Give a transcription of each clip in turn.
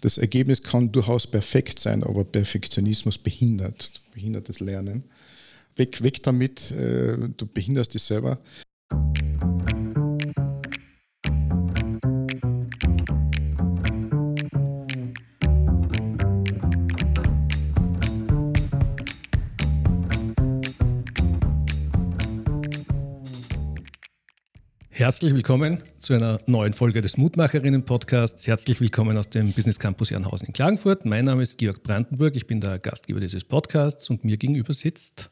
das Ergebnis kann durchaus perfekt sein, aber Perfektionismus behindert, behindert das Lernen. Weg, weg damit, äh, du behinderst dich selber. Herzlich willkommen zu einer neuen Folge des Mutmacherinnen-Podcasts. Herzlich willkommen aus dem Business Campus Jernhausen in Klagenfurt. Mein Name ist Georg Brandenburg, ich bin der Gastgeber dieses Podcasts und mir gegenüber sitzt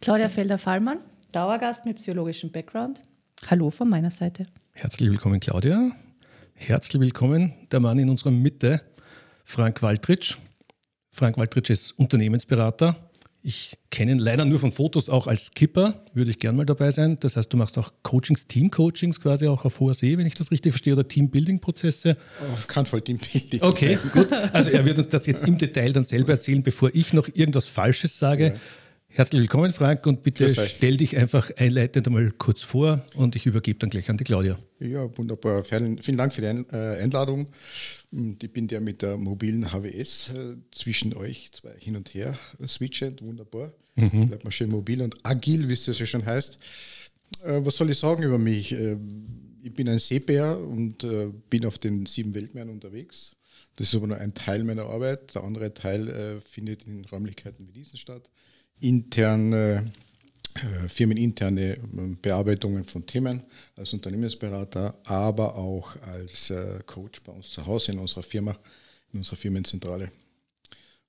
Claudia Felder-Fallmann, Dauergast mit psychologischem Background. Hallo von meiner Seite. Herzlich willkommen, Claudia. Herzlich willkommen, der Mann in unserer Mitte, Frank Waldritsch. Frank Waldritsch ist Unternehmensberater, ich kenne ihn leider nur von Fotos auch als Skipper, würde ich gern mal dabei sein. Das heißt, du machst auch Coachings, Team-Coachings quasi auch auf hoher See, wenn ich das richtig verstehe, oder Team-Building-Prozesse. Auf keinen Fall Team-Building. Okay, gut. Also er wird uns das jetzt im Detail dann selber erzählen, bevor ich noch irgendwas Falsches sage. Ja. Herzlich willkommen, Frank, und bitte stell dich einfach einleitend einmal kurz vor und ich übergebe dann gleich an die Claudia. Ja, wunderbar. Vielen, vielen Dank für die äh, Einladung. Ich bin der mit der mobilen HWS äh, zwischen euch zwei hin und her switchend. Wunderbar. Mhm. Bleibt mal schön mobil und agil, wie es ja schon heißt. Äh, was soll ich sagen über mich? Ich bin ein Seebär und bin auf den sieben Weltmeeren unterwegs. Das ist aber nur ein Teil meiner Arbeit. Der andere Teil findet in Räumlichkeiten wie diesen statt interne, äh, firmeninterne ähm, Bearbeitungen von Themen als Unternehmensberater, aber auch als äh, Coach bei uns zu Hause in unserer Firma, in unserer Firmenzentrale.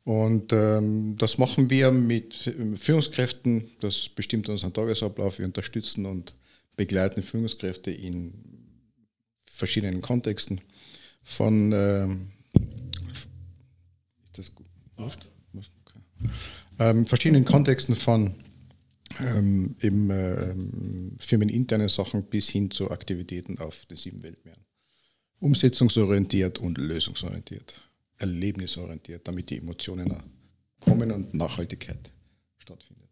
Und ähm, das machen wir mit ähm, Führungskräften, das bestimmt unseren Tagesablauf. Wir unterstützen und begleiten Führungskräfte in verschiedenen Kontexten. Von ähm, ist das gut? Okay ähm, verschiedenen Kontexten von ähm, eben äh, firmeninterne Sachen bis hin zu Aktivitäten auf den sieben Weltmeeren. Umsetzungsorientiert und lösungsorientiert, erlebnisorientiert, damit die Emotionen kommen und Nachhaltigkeit stattfindet.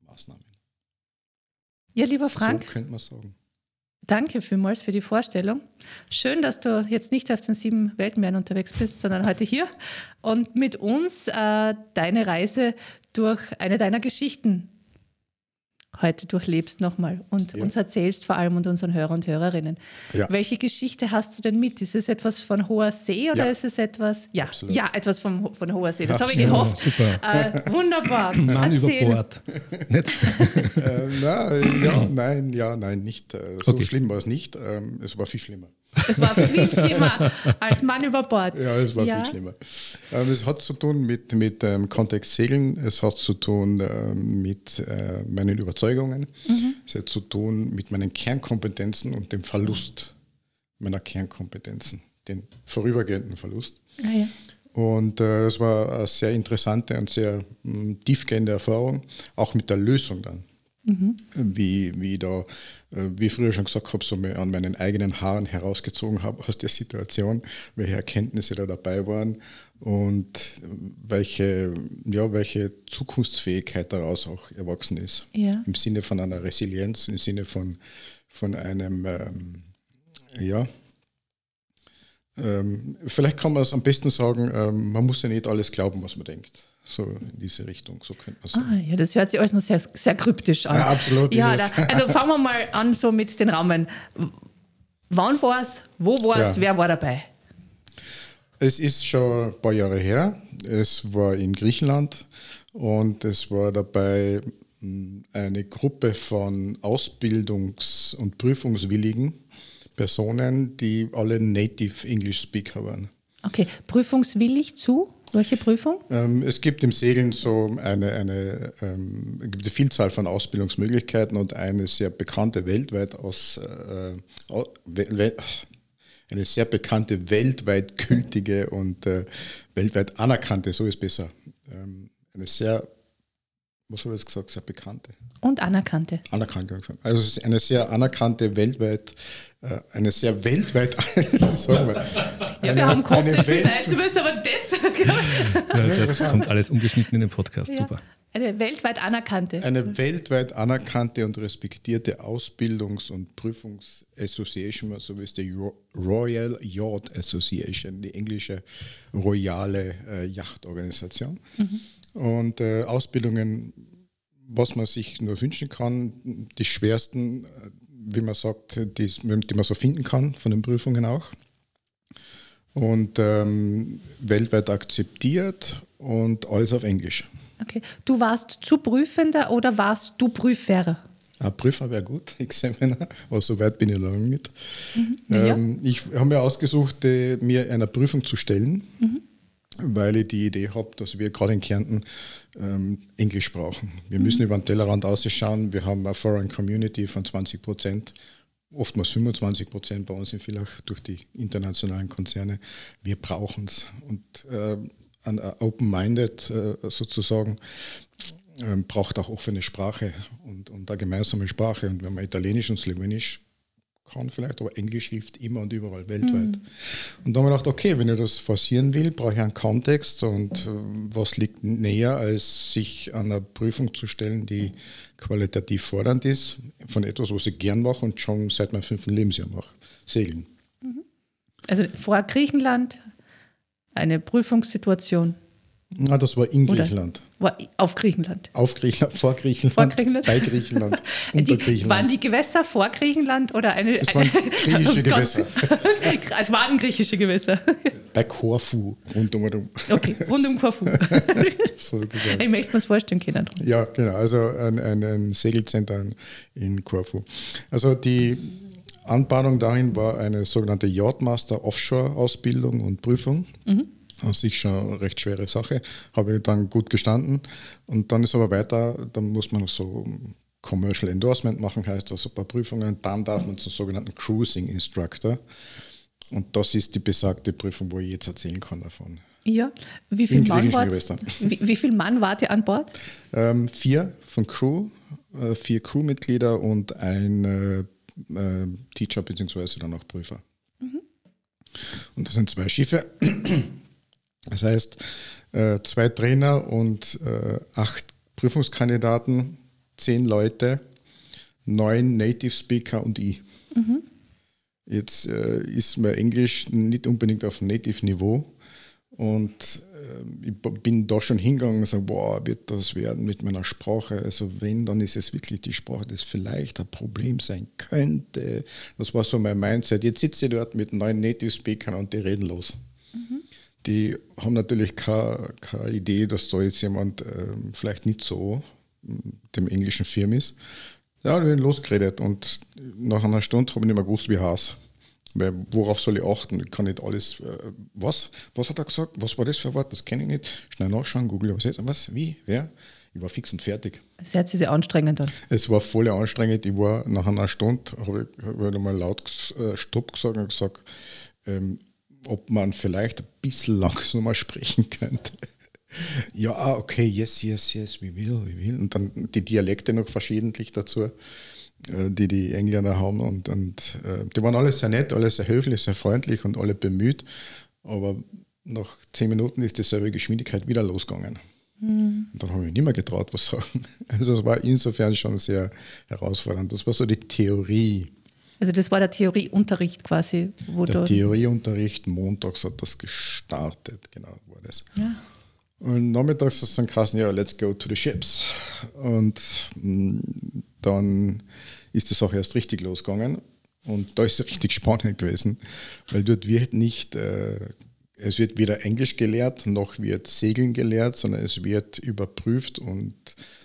Maßnahmen. Ja, lieber Frank. So könnte man sagen. Danke vielmals für die Vorstellung. Schön, dass du jetzt nicht auf den sieben Weltmeeren unterwegs bist, sondern heute hier und mit uns äh, deine Reise durch eine deiner Geschichten heute durchlebst nochmal und ja. uns erzählst, vor allem und unseren Hörer und Hörerinnen. Ja. Welche Geschichte hast du denn mit? Ist es etwas von hoher See oder ja. ist es etwas? Ja, ja etwas vom, von hoher See. Das habe ich gehofft. Super. Äh, wunderbar. Mann Erzähl. über Bord. äh, na, ja, nein, ja, nein, nicht. Äh, so okay. schlimm war es nicht. Ähm, es war viel schlimmer. Es war viel schlimmer als Mann über Bord. Ja, es war ja. viel schlimmer. Ähm, es hat zu tun mit, mit ähm, Kontext Segeln, es hat zu tun ähm, mit äh, meinen Überzeugungen, mhm. es hat zu tun mit meinen Kernkompetenzen und dem Verlust meiner Kernkompetenzen, den vorübergehenden Verlust. Ah, ja. Und äh, das war eine sehr interessante und sehr mh, mm, tiefgehende Erfahrung, auch mit der Lösung dann. Mhm. Wie, wie da, äh, wie ich früher schon gesagt habe, so an meinen eigenen Haaren herausgezogen habe aus der Situation, welche Erkenntnisse da dabei waren und welche, ja, welche Zukunftsfähigkeit daraus auch erwachsen ist. Ja. Im Sinne von einer Resilienz, im Sinne von, von einem, ähm, ja, ähm, vielleicht kann man es am besten sagen, ähm, man muss ja nicht alles glauben, was man denkt. So in diese Richtung, so könnte man sagen. Ah, ja, das hört sich alles noch sehr, sehr kryptisch an. Ja, absolut. Ja, da, also fangen wir mal an so mit den Rahmen. Wann war es, wo war es, ja. wer war dabei? Es ist schon ein paar Jahre her. Es war in Griechenland und es war dabei hm, eine Gruppe von Ausbildungs- und Prüfungswilligen Personen, die alle Native English Speaker waren. Okay, prüfungswillig zu? Welche Prüfung? Ähm, es gibt im Segeln so eine, eine, ähm, gibt eine Vielzahl von Ausbildungsmöglichkeiten und eine sehr bekannte weltweit aus äh, eine sehr bekannte weltweit gültige und äh, weltweit anerkannte, so ist besser, ähm, eine sehr was habe ich jetzt gesagt, sehr bekannte. Und anerkannte. Anerkannte. Also es ist eine sehr anerkannte weltweit, äh, eine sehr weltweit, sagen wir. Ja, eine, wir haben gehofft, Welt, zumindest aber das. Das kommt alles umgeschnitten in den Podcast, ja. super. Eine weltweit anerkannte. Eine weltweit anerkannte und respektierte Ausbildungs- und Prüfungsassociation, so wie es die Royal Yacht Association, die englische royale äh, Yachtorganisation. Mhm. Und äh, Ausbildungen, was man sich nur wünschen kann, die schwersten, äh, wie man sagt, die, die man so finden kann, von den Prüfungen auch und ähm, weltweit akzeptiert und alles auf Englisch. Okay. Du warst zu Prüfender oder warst du Prüfer? Ein Prüfer wäre gut, Examiner, aber so weit bin ich lange nicht. Mhm. Ähm, ja. Ich habe mir ausgesucht, äh, mir einer Prüfung zu stellen, mhm. weil ich die Idee habe, dass wir gerade in Kärnten ähm, Englisch brauchen. Wir müssen mhm. über den Tellerrand ausschauen. Wir haben eine Foreign Community von 20 Prozent oftmals 25 Prozent bei uns in Villach durch die internationalen Konzerne. Wir brauchen es. Und äh, ein Open-Minded äh, sozusagen äh, braucht auch offene Sprache und, und eine gemeinsame Sprache. Und wenn man Italienisch und Slowenisch kann vielleicht, aber Englisch hilft immer und überall weltweit. Mhm. Und da haben wir gedacht, okay, wenn ich das forcieren will, brauche ich einen Kontext und äh, was liegt näher, als sich an einer Prüfung zu stellen, die qualitativ fordernd ist, von etwas, was ich gern mache und schon seit meinem fünften Lebensjahr mache, Segeln. Also vor Griechenland eine Prüfungssituation na, das war in Griechenland. War auf Griechenland. Auf Griechenland, vor Griechenland, vor Griechenland. bei Griechenland, unter die, Griechenland. Waren die Gewässer vor Griechenland oder eine? Es waren griechische Gewässer. es waren griechische Gewässer. Bei Korfu, rundum. Okay, rund um Korfu. sozusagen. Ich möchte mir das vorstellen können. Ja, genau, also ein, ein, ein Segelcenter in Korfu. Also die Anbahnung dahin war eine sogenannte Yachtmaster Offshore Ausbildung und Prüfung. Mhm an sich schon eine recht schwere Sache. Habe ich dann gut gestanden. Und dann ist aber weiter, dann muss man so Commercial Endorsement machen, heißt also ein paar Prüfungen. Dann darf man zum sogenannten Cruising Instructor. Und das ist die besagte Prüfung, wo ich jetzt erzählen kann davon. Ja, wie viel, Mann wie, wie viel Mann wart ihr an Bord? Ähm, vier von Crew, äh, vier Crewmitglieder und ein äh, äh, Teacher bzw. dann auch Prüfer. Mhm. Und das sind zwei Schiffe. Das heißt, äh, zwei Trainer und äh, acht Prüfungskandidaten, zehn Leute, neun Native Speaker und ich. Mhm. Jetzt äh, ist mir Englisch nicht unbedingt auf Native-Niveau. Und ich bin da schon hingegangen und gesagt, boah, wird das werden mit meiner Sprache? Also wenn, dann ist es wirklich die Sprache, das vielleicht ein Problem sein könnte. Das war so mein Mindset. Jetzt sitze ich dort mit neun Native Speakern und die reden los. Die haben natürlich keine, keine Idee, dass da jetzt jemand äh, vielleicht nicht so dem englischen Firm ist. Ja, wir haben losgeredet und nach einer Stunde habe ich nicht mehr gewusst, wie heiß. Weil worauf soll ich achten? Ich kann nicht alles. Äh, was? Was hat er gesagt? Was war das für ein Wort? Das kenne ich nicht. Schnell nachschauen, Google übersetzen. Was? Wie? Wer? Ich war fix und fertig. Es hört sich sehr anstrengend an. Es war voll anstrengend. Ich war nach einer Stunde, habe ich, hab ich nochmal laut äh, Stopp gesagt und gesagt, ähm, ob man vielleicht ein bisschen langsamer sprechen könnte. ja, ah, okay, yes, yes, yes, we will, we will. Und dann die Dialekte noch verschiedentlich dazu, äh, die die Engländer haben. Und, und äh, die waren alle sehr nett, alle sehr höflich, sehr freundlich und alle bemüht. Aber nach zehn Minuten ist dieselbe Geschwindigkeit wieder losgegangen. Mhm. Und dann habe ich nicht mehr getraut, was sagen. Also es war insofern schon sehr herausfordernd. Das war so die Theorie. Also das war der Theorieunterricht quasi. Wo der Theorieunterricht, montags hat das gestartet, genau war das. Ja. Und nachmittags ist dann krass, ja, let's go to the ships. Und mm, dann ist die Sache erst richtig losgegangen. Und da ist es richtig spannend gewesen, weil dort wird nicht, äh, es wird weder Englisch gelehrt, noch wird Segeln gelehrt, sondern es wird überprüft und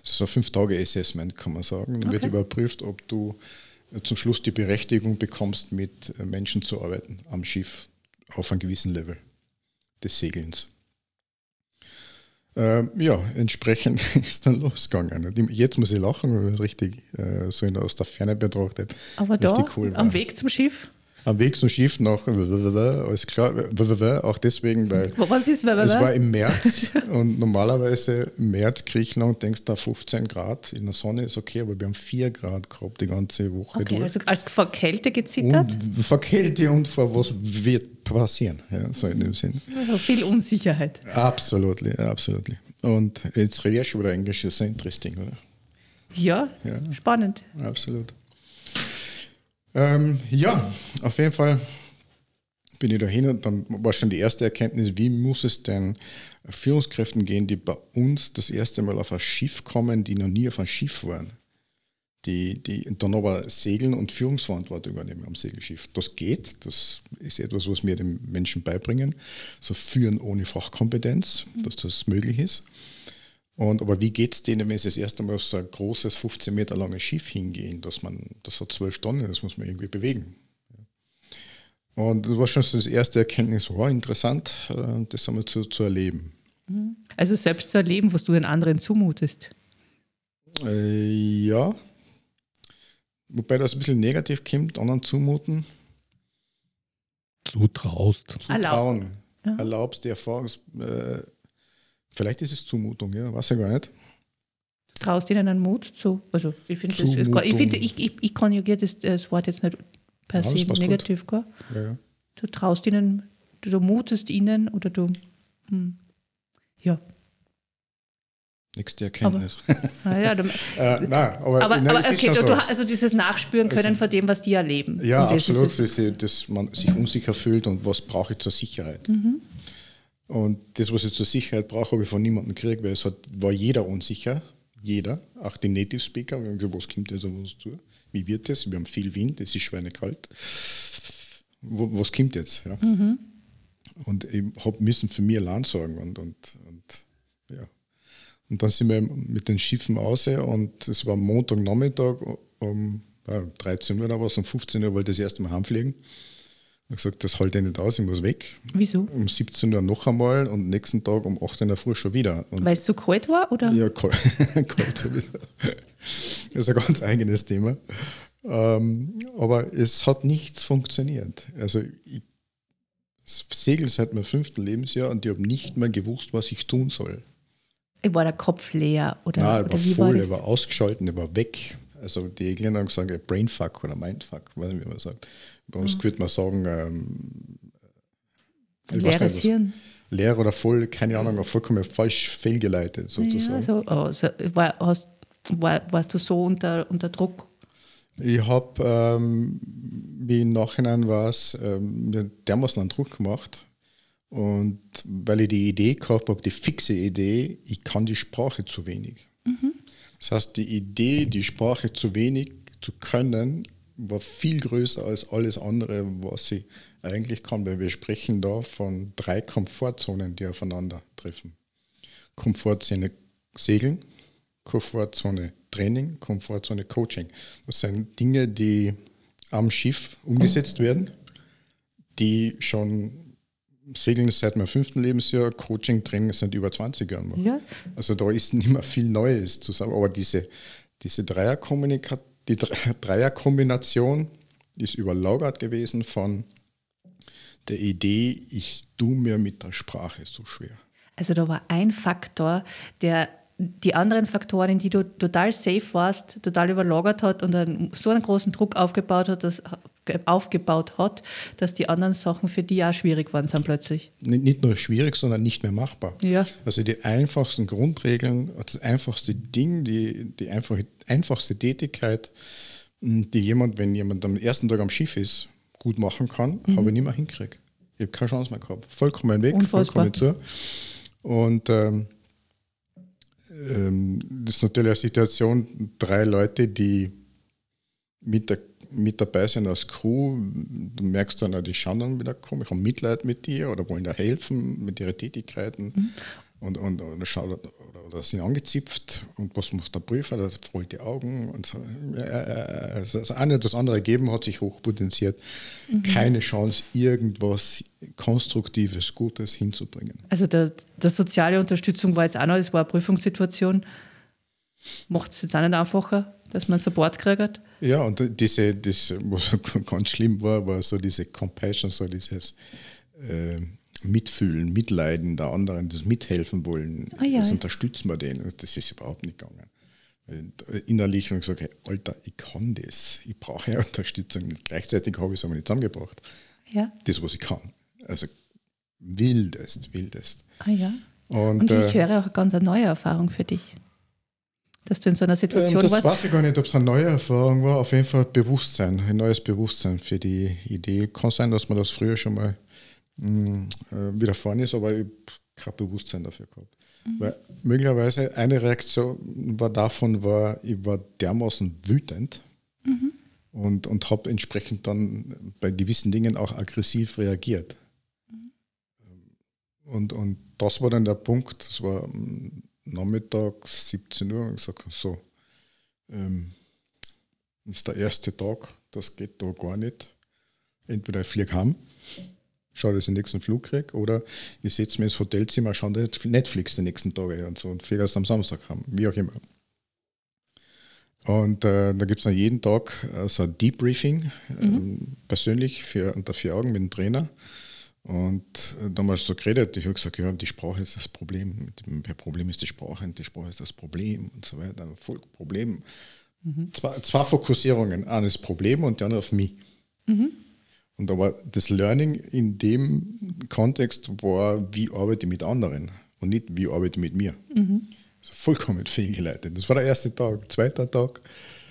es ist ein fünf Tage Assessment, kann man sagen. Dann okay. wird überprüft, ob du zum Schluss die Berechtigung bekommst, mit Menschen zu arbeiten am Schiff auf einem gewissen Level des Segelns. Ähm, ja, entsprechend ist dann losgegangen. Jetzt muss ich lachen, weil es richtig äh, so aus der Ferne betrachtet. Aber da, cool am Weg zum Schiff? Am Weg zum Schiff nach, alles klar, auch deswegen, weil Was ist, es war im März und normalerweise im März Griechenland denkst du, 15 Grad in der Sonne ist okay, aber wir haben 4 Grad gehabt die ganze Woche okay, durch. Also als vor Kälte gezittert? Und vor Kälte und vor was wird passieren, ja, so in dem Sinn. Also viel Unsicherheit. Absolut, absolut. Und jetzt rede ich schon wieder Englisch, ist sehr interesting, oder? Ja, Ja. spannend. Absolut. Ähm, ja, auf jeden Fall bin ich dahin und dann war schon die erste Erkenntnis, wie muss es denn Führungskräften gehen, die bei uns das erste Mal auf ein Schiff kommen, die noch nie auf einem Schiff waren. Die, die dann aber segeln und Führungsverantwortung übernehmen am Segelschiff. Das geht, das ist etwas, was wir den Menschen beibringen. So führen ohne Fachkompetenz, dass das möglich ist. Und, aber wie geht es denen, wenn sie das erste Mal auf so ein großes, 15 Meter langes Schiff hingehen? Dass man, das hat 12 Tonnen, das muss man irgendwie bewegen. Und das war schon so das erste Erkenntnis, wow, interessant, äh, das einmal zu, zu erleben. Also selbst zu erleben, was du den anderen zumutest. Äh, ja. Wobei das ein bisschen negativ kommt, anderen zumuten. Zutraust. Zutrauen. Ja. Erlaubst die Erfahrungs... Äh, vielleicht ist es Zumutung, ja, weiß ich gar nicht. Du traust ihnen einen Mut zu. Also ich finde, das ich, finde, ich, ich, ich konjugiere das, das Wort jetzt nicht per Ja, das se passt negativ. Gar. Ja, ja. Du traust ihnen, du, du mutest ihnen oder du. Hm. Ja. Nächste Erkenntnis. Ah, ja, du, äh, nein, aber, aber, nein, aber okay, du, so. also dieses Nachspüren können von dem, was die erleben. Ja, das absolut, Ist dass, dass man sich unsicher fühlt und was brauche ich zur Sicherheit. Mhm. Und das, was ich zur Sicherheit brauche, habe ich von niemandem gekriegt, weil es hat, war jeder unsicher, jeder, auch die Native Speaker, wir haben gesagt, was kommt jetzt auf uns zu? Wie wird es? Wir haben viel Wind, es ist schweinekalt. Was kommt jetzt? Ja? Mhm. Und ich habe müssen für mich allein sorgen und, und, und ja. Und dann sind wir mit den Schiffen aus und es war Montagnachmittag um ja, 13 Uhr oder was, um 15 Uhr wollte ich das erste Mal heimfliegen. Ich habe gesagt, das halte ich nicht aus, ich muss weg. Wieso? Um 17 Uhr noch einmal und nächsten Tag um 8 Uhr in der Früh schon wieder. Weil es so kalt war? Oder? ja, kalt. kalt. Das ist ein ganz eigenes Thema. Ähm, aber es hat nichts funktioniert. Also ich segel seit meinem fünften Lebensjahr und ich habe nicht mehr gewusst, was ich tun soll. War der Kopf leer? Oder, Nein, ich oder war voll, war ich das? war ausgeschaltet, ich war weg. Also die Engländer haben gesagt, Brainfuck oder Mindfuck, weiß nicht, wie man sagt. Bei uns würde man sagen, ähm, Leeres Hirn. leer oder voll, keine Ahnung, vollkommen falsch fehlgeleitet sozusagen. Ja, so, oh, so, war, hast, war, warst du so unter, unter Druck? Ich habe, ähm, wie im Nachhinein war es, ähm, mir dermaßen einen Druck gemacht. Und weil ich die Idee gehabt habe, die fixe Idee, ich kann die Sprache zu wenig. Das heißt, die Idee, die Sprache zu wenig zu können, war viel größer als alles andere, was ich eigentlich kann, weil wir sprechen da von drei Komfortzonen, die aufeinandertreffen. Komfortzone Segeln, Komfortzone Training, Komfortzone Coaching. Das sind Dinge, die am Schiff umgesetzt werden, die schon Segeln seit meinem fünften Lebensjahr, Coaching, Training seit über 20 Jahren. Ja. Also da ist nicht mehr viel Neues zusammen. Aber diese, diese Dreierkommunika die Dre- Dreierkombination ist überlagert gewesen von der Idee, ich tue mir mit der Sprache so schwer. Also da war ein Faktor, der die anderen Faktoren, in die du total safe warst, total überlagert hat und einen, so einen großen Druck aufgebaut hat, dass, aufgebaut hat, dass die anderen Sachen für die auch schwierig waren sind plötzlich. Nicht nur schwierig, sondern nicht mehr machbar. Ja. Also die einfachsten Grundregeln, das einfachste Ding, die, die einfache, einfachste Tätigkeit, mh, die jemand, wenn jemand am ersten Tag am Schiff ist, gut machen kann, habe ich nicht mehr hingekriegt. Ich habe keine Chance mehr gehabt. Vollkommen weg, Unfassbar. vollkommen zu. Und ähm, ähm, das ist natürlich eine Situation, drei Leute, die mit, der, mit dabei sind als Crew, du merkst dann, auch, die schauen dann wieder komisch, haben Mitleid mit dir oder wollen dir helfen mit ihren Tätigkeiten und, und, und schauen, oder, oder sind angezipft und was muss der Prüfer, der rollt die Augen und so. Äh, also das eine das andere geben hat sich hochpotenziert. Keine Chance, irgendwas Konstruktives, Gutes hinzubringen. Also der, der soziale Unterstützung war jetzt auch noch, es war eine Prüfungssituation. Macht es jetzt auch nicht einfacher, dass man Support kriegt? Ja, und diese, das, was ganz schlimm war, war so diese Compassion, so dieses äh, Mitfühlen, Mitleiden der anderen, das Mithelfen wollen, Ah ja. das unterstützen wir den. Das ist überhaupt nicht gegangen. Und innerlich habe ich gesagt, hey, Alter, ich kann das, ich brauche ja Unterstützung. Gleichzeitig habe ich es aber nicht zusammengebracht. Ja. Das, was ich kann. Also wildest, wildest. Ah ja. Und, und ich äh, höre auch ganz eine neue Erfahrung für dich. Dass du in so einer Situation ähm, das warst. Das weiß ich gar nicht, ob es eine neue Erfahrung war. Auf jeden Fall Bewusstsein, ein neues Bewusstsein für die Idee. Kann sein, dass man das früher schon mal mh, hm, äh, widerfahren ist, aber ich habe kein Bewusstsein dafür gehabt. Mhm. Weil möglicherweise eine Reaktion war davon, war, ich war dermaßen wütend mhm. und, und habe entsprechend dann bei gewissen Dingen auch aggressiv reagiert. Mhm. Und, und das war dann der Punkt, das war nachmittags 17 Uhr und gesagt, so, ähm, ist der erste Tag, das geht da gar nicht. Entweder ich fliege heim, schaue, dass ich den nächsten Flug kriege, oder ich setze mich ins Hotelzimmer, schaue Netflix den nächsten Tag und so und fliege erst am Samstag heim, wie auch immer. Und äh, da gibt es dann jeden Tag äh, so ein Debriefing, mhm. persönlich für, unter vier Augen mit dem Trainer. Und äh, damals so geredet, ich habe gesagt, ja, die Sprache ist das Problem. Das Problem ist die Sprache und die Sprache ist das Problem und so weiter. Voll Problem. Mhm. Zwei, zwei Fokussierungen. Eine ist Problem und die andere auf mich. Mhm. Und aber das Learning in dem Kontext war, wie arbeite ich mit anderen und nicht, wie arbeite ich mit mir. Mhm. Also vollkommen fehlgeleitet. Das war der erste Tag. Zweiter Tag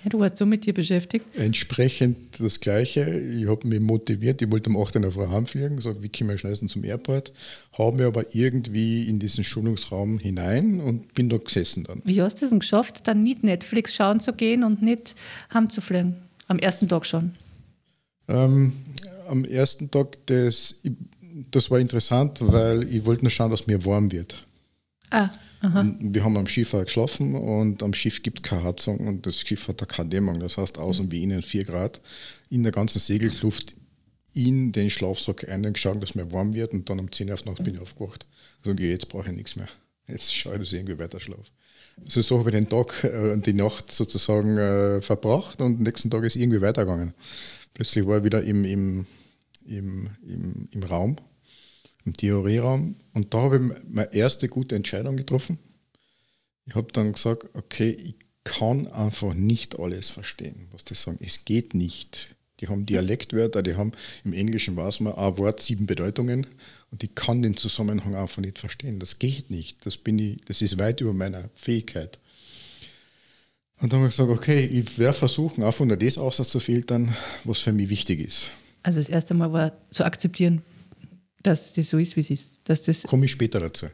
ja, du warst so mit dir beschäftigt? Entsprechend das Gleiche. Ich habe mich motiviert. Ich wollte um 8 Uhr heimfliegen, gesagt, wie komme ich schnellstens zum Airport. Habe mich aber irgendwie in diesen Schulungsraum hinein und bin da gesessen dann. Wie hast du es denn geschafft, dann nicht Netflix schauen zu gehen und nicht heimzufliegen? Am ersten Tag schon? Ähm, am ersten Tag, das, das war interessant, weil ich wollte nur schauen, dass mir warm wird. Ah. Wir haben am Schiff geschlafen und am Schiff gibt es keine Heizung und das Schiff hat da keine Dämmung. Das heißt, außen wie innen 4 Grad. In der ganzen Segelkluft in den Schlafsack eingeschaut, dass mir warm wird und dann um 10 Uhr auf Nacht bin ich aufgewacht. Also jetzt brauche ich nichts mehr. Jetzt schaue ich, dass ich irgendwie weiter schlafe. Also so habe ich den Tag und äh, die Nacht sozusagen äh, verbracht und am nächsten Tag ist irgendwie weitergegangen. Plötzlich war ich wieder im, im, im, im, im Raum im Theorieraum. Und da habe ich meine erste gute Entscheidung getroffen. Ich habe dann gesagt, okay, ich kann einfach nicht alles verstehen, was die sagen. Es geht nicht. Die haben Dialektwörter, die haben im Englischen weiß man ein Wort, sieben Bedeutungen und ich kann den Zusammenhang einfach nicht verstehen. Das geht nicht. Das, bin ich, das ist weit über meiner Fähigkeit. Und dann habe ich gesagt, okay, ich werde versuchen, einfach nur das auszufiltern, was für mich wichtig ist. Also das erste Mal war zu akzeptieren, dass das so ist, wie es ist. Dass das Komme ich später dazu.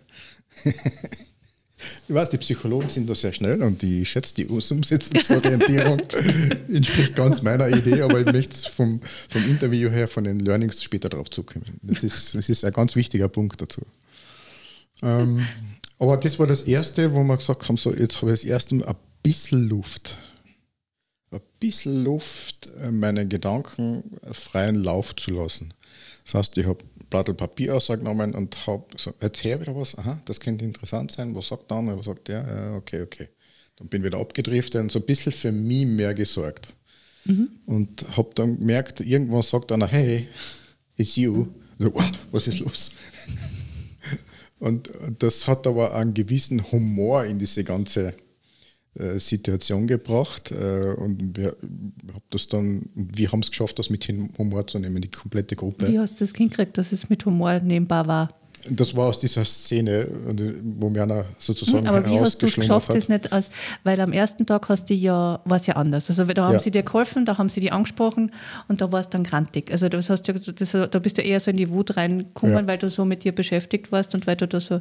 ich weiß, die Psychologen sind da sehr schnell und ich schätze die Umsetzungsorientierung entspricht ganz meiner Idee, aber ich möchte vom, vom Interview her, von den Learnings später darauf zukommen. Das ist, das ist ein ganz wichtiger Punkt dazu. Ähm, aber das war das Erste, wo wir gesagt haben, so jetzt habe ich das erste Mal ein bisschen Luft. Ein bisschen Luft, äh, meinen Gedanken freien Lauf zu lassen. Das heißt, ich habe Blatt Papier ausgenommen und habe so, erzähl wieder was, aha, das könnte interessant sein, was sagt der andere, was sagt der, ja, okay, okay. Dann bin ich wieder abgedriftet und so ein bisschen für mich mehr gesorgt. Mhm. Und habe dann gemerkt, irgendwann sagt einer, hey, it's you. So, wow, was ist los? und das hat aber einen gewissen Humor in diese ganze Situation gebracht äh, und wir haben das dann, wir haben es geschafft, das mit Humor zu nehmen, die komplette Gruppe. Wie hast du das hingekriegt, dass es mit Humor nehmbar war? Das war aus dieser Szene, wo mir einer sozusagen hm, Aber wie hast du es geschafft, hat. das nicht aus, weil am ersten Tag hast du ja, war es ja anders. Also da haben ja. sie dir geholfen, da haben sie dich angesprochen und da war es dann grantig. Also das hast du, das, da bist du eher so in die Wut reingekommen, ja. weil du so mit dir beschäftigt warst und weil du da so,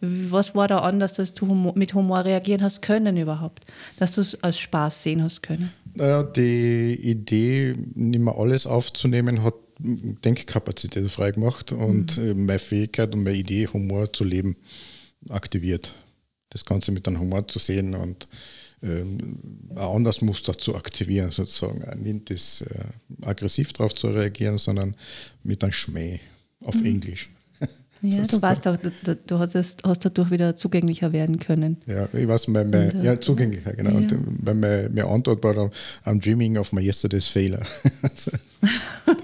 was war da anders, dass du mit Humor reagieren hast können überhaupt? Dass du es als Spaß sehen hast können? Naja, die Idee, nicht mehr alles aufzunehmen, hat Denkkapazität freigemacht und mhm. meine Fähigkeit und meine Idee, Humor zu leben, aktiviert. Das Ganze mit einem Humor zu sehen und ähm, ein anderes Muster zu aktivieren, sozusagen. Nicht das äh, aggressiv darauf zu reagieren, sondern mit einem Schmäh auf mhm. Englisch. Ja, du weißt auch, du, du hast, hast, dadurch wieder zugänglicher werden können. Ja, ich weiß, mein, mein, Und, ja, zugänglicher, genau. Ja. Und meine, meine Antwort war I'm dreaming of my yesterday's failure.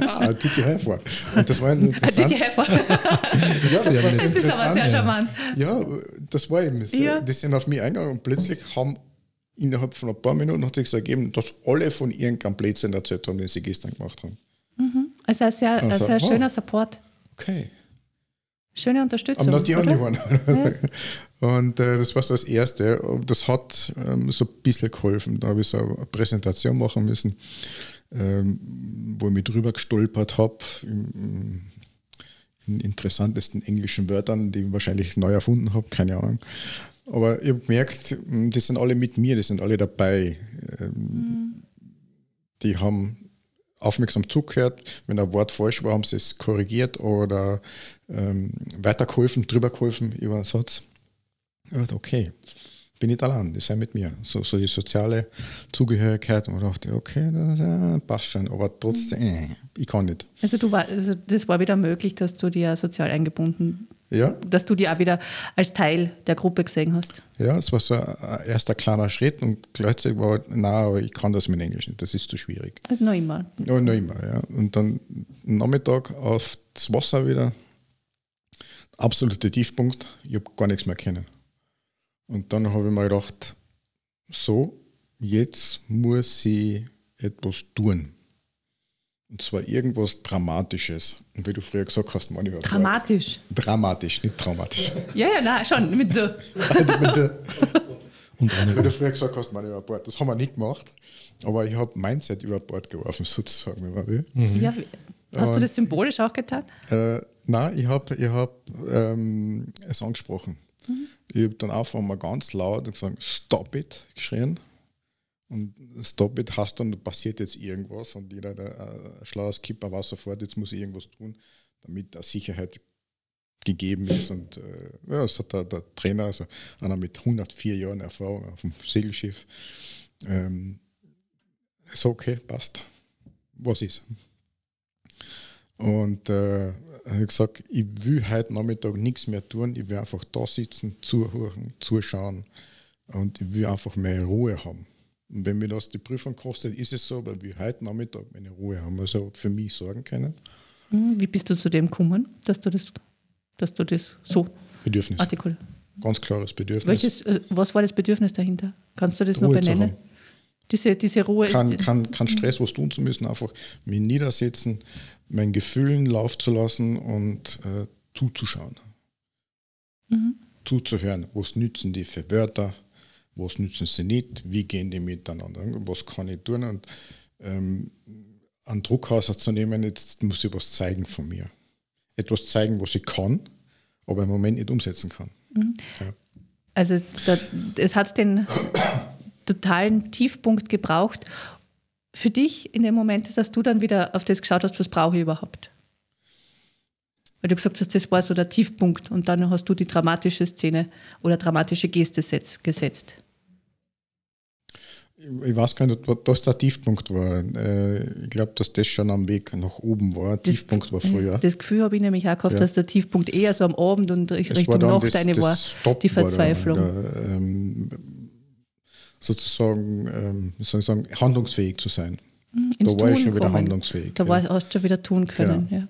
ah, did you have one? Und das war interessant. Did you have one? ja, das, das war so interessant. Ist aber sehr charmant. Ja, das war eben, ja. die sind auf mich eingegangen und plötzlich haben innerhalb von ein paar Minuten hat sich ergeben, dass alle von ihren Blödsinn erzählt haben, den sie gestern gemacht haben. Mhm. Also ein sehr, also, ein sehr schöner Support. Okay. Schöne Unterstützung. I'm not the only oder? one. Ja. Und äh, das war so das Erste. Das hat ähm, so ein bisschen geholfen. Da habe ich so eine Präsentation machen müssen, ähm, wo ich mich drüber gestolpert habe. In, in interessantesten englischen Wörtern, die ich wahrscheinlich neu erfunden habe, keine Ahnung. Aber ich habe gemerkt, mh, die sind alle mit mir, die sind alle dabei. Ähm, Die haben aufmerksam zugehört. Wenn ein Wort falsch war, haben sie es korrigiert oder ähm, weitergeholfen, drüber geholfen über einen Satz. Dachte, okay, bin nicht allein, die sind mit mir. So, so die soziale Zugehörigkeit. Und dachte, okay, das ja, passt schon, aber trotzdem, äh, ich kann nicht. Also du war, also das war wieder möglich, dass du dir sozial eingebunden, Ja, dass du dir auch wieder als Teil der Gruppe gesehen hast. ja, es war so ein erster kleiner Schritt und gleichzeitig war, halt, nein, aber ich kann das mit Englisch nicht, das ist zu schwierig. Also noch immer. Ja, noch immer, ja. Und dann am Nachmittag auf das Wasser wieder. Absoluter Tiefpunkt. Ich habe gar nichts mehr kennen. Und dann habe ich mir gedacht, so, jetzt muss ich etwas tun. Und zwar irgendwas Dramatisches. Und wie du früher gesagt hast, man, ich Dramatisch. Dramatisch, nicht traumatisch. Ja, ja, nein, schon. Mit so. Und ohne Wie du früher gesagt hast, man, über Bord. Das haben wir nicht gemacht. Aber ich habe Mindset über Bord geworfen, sozusagen, wenn man will. Ja, wie- hast du das symbolisch auch getan? Äh, nein, ich habe ich hab, ähm, es angesprochen. Ich habe dann einfach mal ganz laut gesagt, stop it, geschrien. Und stop it dann, da passiert jetzt irgendwas und jeder, der äh, ein schlauer Skipper war sofort, jetzt muss ich irgendwas tun, damit eine Sicherheit gegeben ist. Und äh, ja, das hat der, der Trainer, also einer mit 104 Jahren Erfahrung auf dem Segelschiff, ähm, so okay, passt. Was ist? Und äh, habe gesagt, ich will heute Nachmittag nichts mehr tun, ich will einfach da sitzen, zuhören, zuschauen und ich will einfach mehr Ruhe haben. Und wenn mir das die Prüfung kostet, ist es so, weil wir heute Nachmittag meine Ruhe haben, also für mich sorgen können. Hm, Wie bist du zu dem gekommen, dass du das, dass du das so Bedürfnis, artikulierst? ganz klares Bedürfnis. Welches, äh, was war das Bedürfnis dahinter? Kannst du das noch Ruhe zu benennen? Diese, diese Ruhe Kein, ist. kein, kein Stress, was tun zu müssen, einfach mich niedersetzen, meinen Gefühlen Lauf zu lassen und äh, zuzuschauen. Mhm. zuzuhören, was nützen die für Wörter, was nützen sie nicht, wie gehen die miteinander, was kann ich tun und ähm, einen Druck auszunehmen, jetzt muss ich was zeigen von mir. Etwas zeigen, was ich kann, aber im Moment nicht umsetzen kann. Ja. Also da, es hat den totalen Tiefpunkt gebraucht für dich in dem Moment, dass du dann wieder auf das geschaut hast, was brauche ich überhaupt? Weil du gesagt hast, das war so der Tiefpunkt und dann hast du die dramatische Szene oder dramatische Geste setz, gesetzt. Ich ich weiß gar nicht, was das der Tiefpunkt war. Äh, Ich glaube, dass das schon am Weg nach oben war. Das- Tiefpunkt war früher. Das Gefühl habe ich nämlich auch gehabt, Ja. dass der Tiefpunkt eher so am Abend und Richtung Nacht eine war, Stop die war da, Verzweiflung. da, ähm, sozusagen, ähm, soll ich sagen, handlungsfähig zu sein. ins da war ich Tun schon wieder kommen. handlungsfähig. Da ja. war, hast du schon wieder tun können. Ja.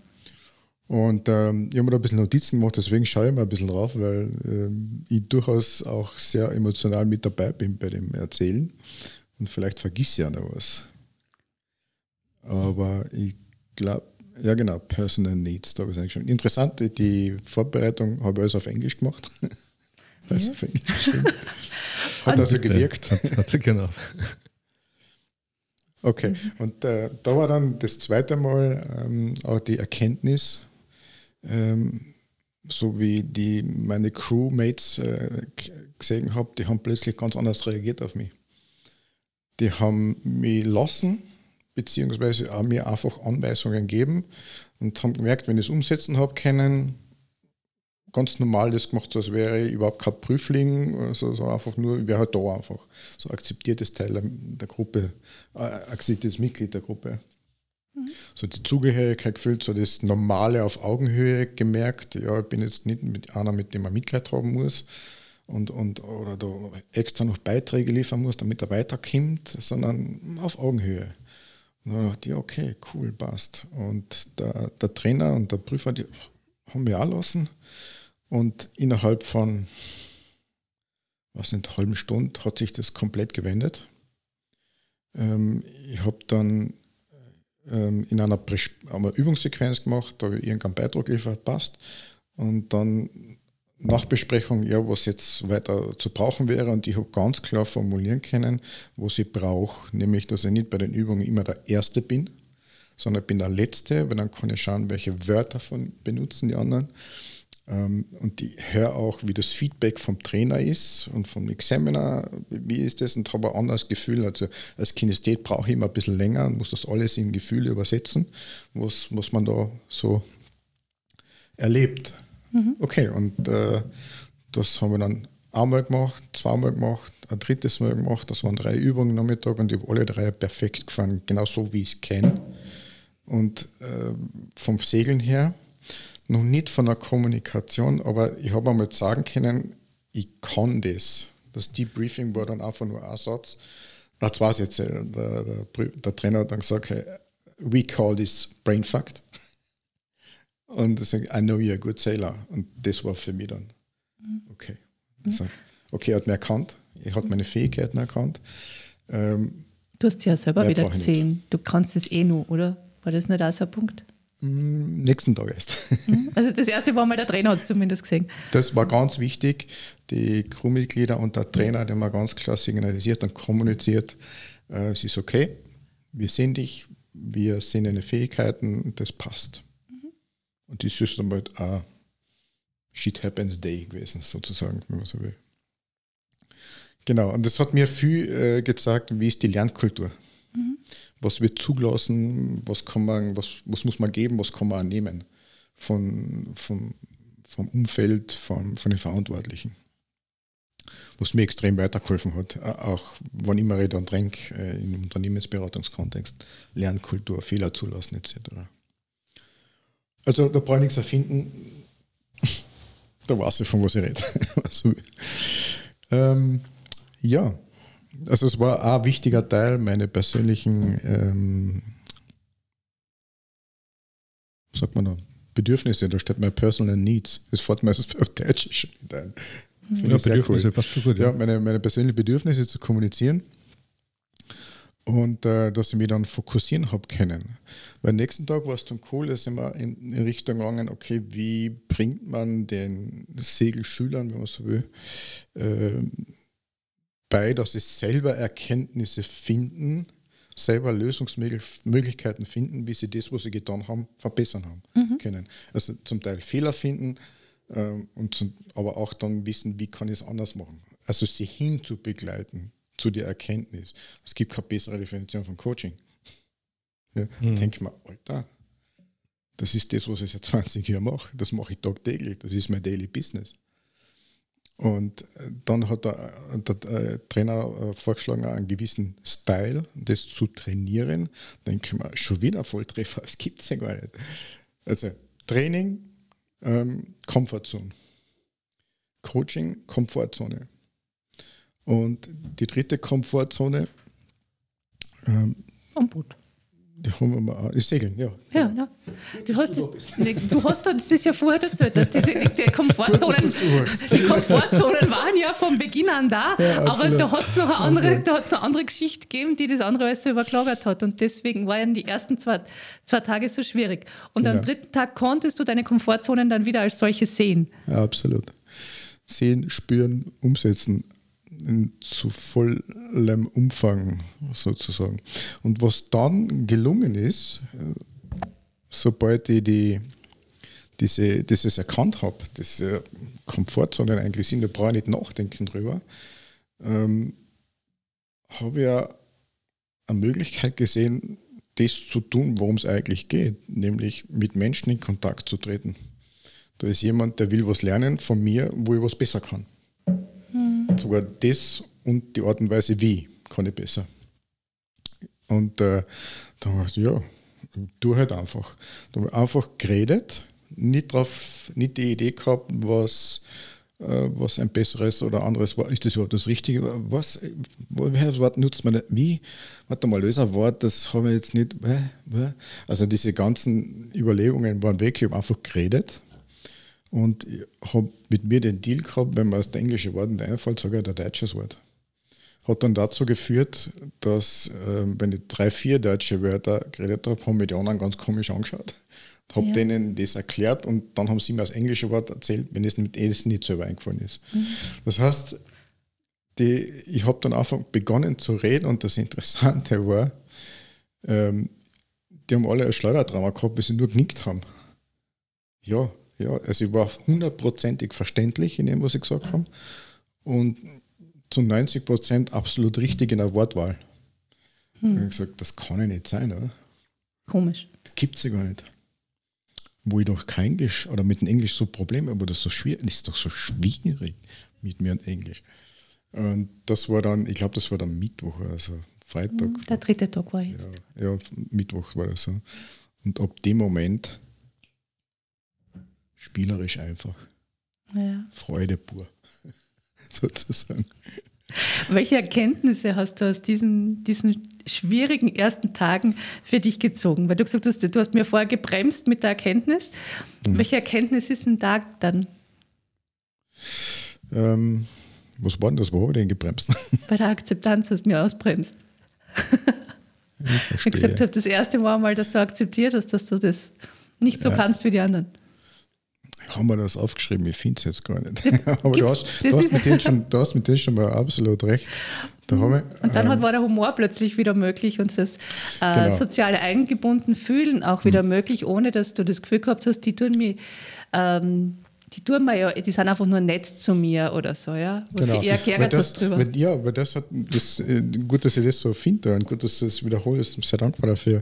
Und ähm, ich habe mir da ein bisschen Notizen gemacht, deswegen schaue ich mal ein bisschen drauf, weil ähm, ich durchaus auch sehr emotional mit dabei bin bei dem Erzählen. Und vielleicht vergiss ja noch was. Aber ich glaube, ja genau, Personal Needs, da habe ich eigentlich schon. Interessant, die- Vorbereitung habe ich alles auf Englisch gemacht. Alles Ja. auf Englisch. Hat also gewirkt. Hat, hat, genau. Okay, und äh, da war dann das zweite Mal ähm, auch die Erkenntnis, ähm, so wie die meine Crewmates äh, gesehen habe, die haben plötzlich ganz anders reagiert auf mich. Die haben mich lassen, beziehungsweise auch mir einfach Anweisungen gegeben und haben gemerkt, wenn ich es umsetzen habe können, ganz normal das gemacht, so als wäre ich überhaupt kein Prüfling, also so einfach nur, ich wäre halt da einfach. So akzeptiertes Teil der, Gruppe, äh, akzeptiertes Mitglied der Gruppe. So die Zugehörigkeit gefühlt, so das Normale auf Augenhöhe gemerkt, ja, ich bin jetzt nicht mit einer, mit dem man Mitleid haben muss und, und oder da extra noch Beiträge liefern muss, damit er weiterkommt, sondern auf Augenhöhe. Und dann dachte ich, okay, cool, passt. Und der, der Trainer und der Prüfer, die haben mich auch lassen. Und innerhalb von, was nicht, halben Stunde hat sich das komplett gewendet. Ähm, ich habe dann ähm, in einer, einer Übungssequenz gemacht, da habe ich irgendeinen Beitrag geliefert, passt. und dann Nachbesprechung, ja, was jetzt weiter zu brauchen wäre. Und ich habe ganz klar formulieren können, was ich brauche. Nämlich, dass ich nicht bei den Übungen immer der Erste bin, sondern ich bin der Letzte, weil dann kann ich schauen, welche Wörter von benutzen die anderen. Ähm, und ich höre auch, wie das Feedback vom Trainer ist und vom Examiner, wie ist das, und habe ein anderes Gefühl. Also als Kinesthet brauche ich immer ein bisschen länger und muss das alles in Gefühle übersetzen, was, was man da so erlebt. Mhm. Okay, und äh, das haben wir dann einmal gemacht, zweimal gemacht, ein drittes Mal gemacht. Das waren drei Übungen am Mittag und ich habe alle drei perfekt gefahren, genau so wie ich es kenne. Und äh, vom Segeln her, noch nicht von der Kommunikation, aber ich habe einmal sagen können, ich kann das. Das Debriefing war dann einfach nur ein Satz. Na, zwei Sätze. Der, der, der Trainer hat dann gesagt, hey, we call this brain fact. Und ich sage, I know you're a good sailor. Und das war für mich dann okay. Ich sage, okay, er hat mir erkannt, er hat meine Fähigkeiten erkannt. Ähm, du hast ja selber wieder gesehen, du kannst es eh nur, oder? War das nicht auch so ein Punkt? Mm, nächsten Tag erst. Mhm. Also das erste Mal mal der Trainer hat es zumindest gesehen. Das war ganz wichtig. Die Crewmitglieder und der Trainer, die haben ganz klar signalisiert und kommuniziert, äh, es ist okay, wir sehen dich, wir sehen deine Fähigkeiten, das passt. Und das ist dann halt auch Shit Happens Day gewesen, sozusagen, wenn man so will. Genau, und das hat mir viel äh, gezeigt, wie ist die Lernkultur. Mhm. Was wird zugelassen, was kann man, was, was muss man geben, was kann man nehmen von, vom, vom Umfeld, von, von den Verantwortlichen. Was mir extrem weitergeholfen hat, auch wann immer ich dann denke, äh, im Unternehmensberatungskontext, Lernkultur, Fehler zulassen etc. Also da brauche ich nichts erfinden. da weiß ich, von was ich rede. also, ähm, ja, also es war auch ein wichtiger Teil meiner persönlichen, ähm, sagt man noch, Bedürfnisse, da steht mein Personal Needs. Das fällt mir auf Deutsch schon ein. Ja, Bedürfnisse, cool. passt schon gut. Ja, ja meine, meine persönlichen Bedürfnisse zu kommunizieren und äh, dass ich mich dann fokussieren habe können. Weil nächsten Tag war es dann cool, da sind wir in, in, Richtung gegangen, okay, wie bringt man den Segelschülern, wenn man so will, äh, bei, dass sie selber Erkenntnisse finden, selber Lösungsmöglichkeiten finden, wie sie das, was sie getan haben, verbessern haben mhm. können. Also zum Teil Fehler finden, äh, und zum, aber auch dann wissen, wie kann ich es anders machen. Also sie hinzubegleiten zu der Erkenntnis. Es gibt keine bessere Definition von Coaching. Ja, mhm. Denke mir, Alter, das ist das, was ich seit 20 Jahren mache. Das mache ich tagtäglich. Das ist mein Daily Business. Und äh, dann hat der, der äh, Trainer äh, vorgeschlagen, einen gewissen Style, das zu trainieren. Denke ich mir, schon wieder Volltreffer, das gibt es ja gar nicht. Also Training, ähm, Comfortzone. Coaching, Komfortzone. Und die dritte Komfortzone. Ähm, Am Boot. Die haben wir mal, das Segeln, ja. Ja, ja. Du, hast, ne, du hast uns das ja vorher erzählt, dass die, die, Komfortzonen, die Komfortzonen waren ja von Beginn an da, ja, aber da hat es noch, eine andere, da hat's noch eine andere Geschichte gegeben, die das andere alles so überklagert hat. Und deswegen waren die ersten zwei, zwei Tage so schwierig. Und am ja. dritten Tag konntest du deine Komfortzonen dann wieder als solche sehen. Ja, absolut. Sehen, spüren, umsetzen in zu vollem Umfang sozusagen. Und was dann gelungen ist, sobald ich die, diese, dieses erkannt habe, diese Komfortzone eigentlich sind, da brauche ich nicht nachdenken drüber, ähm, habe ich eine Möglichkeit gesehen, das zu tun, worum es eigentlich geht, nämlich mit Menschen in Kontakt zu treten. Da ist jemand, der will was lernen von mir, wo ich was besser kann. Sogar das und die Art und Weise, wie kann ich besser. Und äh, dann habe ich ja, tu halt einfach. Da habe ich einfach geredet, nicht, drauf, nicht die Idee gehabt, was, äh, was ein besseres oder anderes war. Ist das überhaupt das Richtige? Was, welches Wort nutzt man? Wie? Warte mal, löser Wort, das habe ich jetzt nicht. Also diese ganzen Überlegungen waren weg, ich habe einfach geredet und ich habe mit mir den Deal gehabt, wenn mir das englische Wort nicht einfällt, sage ich ein deutsches Wort. hat dann dazu geführt, dass, äh, wenn ich drei, vier deutsche Wörter geredet habe, haben mir die anderen ganz komisch angeschaut. Habe ja. denen das erklärt und dann haben sie mir das englische Wort erzählt, wenn es mit es nicht selber eingefallen ist. Mhm. Das heißt, die, ich habe dann einfach begonnen zu reden und das Interessante war, ähm, die haben alle ein Schleudertrauma gehabt, weil sie nur genickt haben. Ja, ja, also ich war hundertprozentig verständlich in dem, was sie gesagt haben und zu 90 Prozent absolut richtig in der Wortwahl. Hm. Ich habe gesagt, das kann ja nicht sein, oder? Komisch. Das gibt es ja gar nicht. Wo ich doch kein Englisch oder mit dem Englisch so Probleme habe, das so schwierig ist doch so schwierig mit mir und Englisch. Und das war dann, ich glaube, das war dann Mittwoch, also Freitag. Hm, der dritte Tag war jetzt. Ja, ja, Mittwoch war das so. Und ab dem Moment spielerisch einfach. Ja. Freude pur, sozusagen. Welche Erkenntnisse hast du aus diesen, diesen schwierigen ersten Tagen für dich gezogen? Weil du gesagt hast, du hast mir vorher gebremst mit der Erkenntnis. Mhm. Welche Erkenntnis ist denn da dann? Ähm, was war denn das? Wo habe ich denn gebremst? Bei der Akzeptanz hast du mir ausbremst. Ich. Ich gesagt habe, das erste Mal mal, dass du akzeptiert hast, dass du das nicht so ja. kannst wie die anderen. Haben wir das aufgeschrieben? Ich finde es jetzt gar nicht. Aber du hast, du, hast mit denen schon, du hast mit denen schon mal absolut recht. Da haben wir, und dann ähm, war der Humor plötzlich wieder möglich und das äh, genau. soziale eingebunden fühlen auch wieder mhm. möglich, ohne dass du das Gefühl gehabt hast, die tun mir ähm, die tun mir ja, die sind einfach nur nett zu mir oder so, ja. Wo genau. eher geärgert das, drüber. Weil, ja, weil das hat, das, äh, gut, dass ich das so finde und gut, dass du das wiederholst. Ich bin sehr dankbar dafür.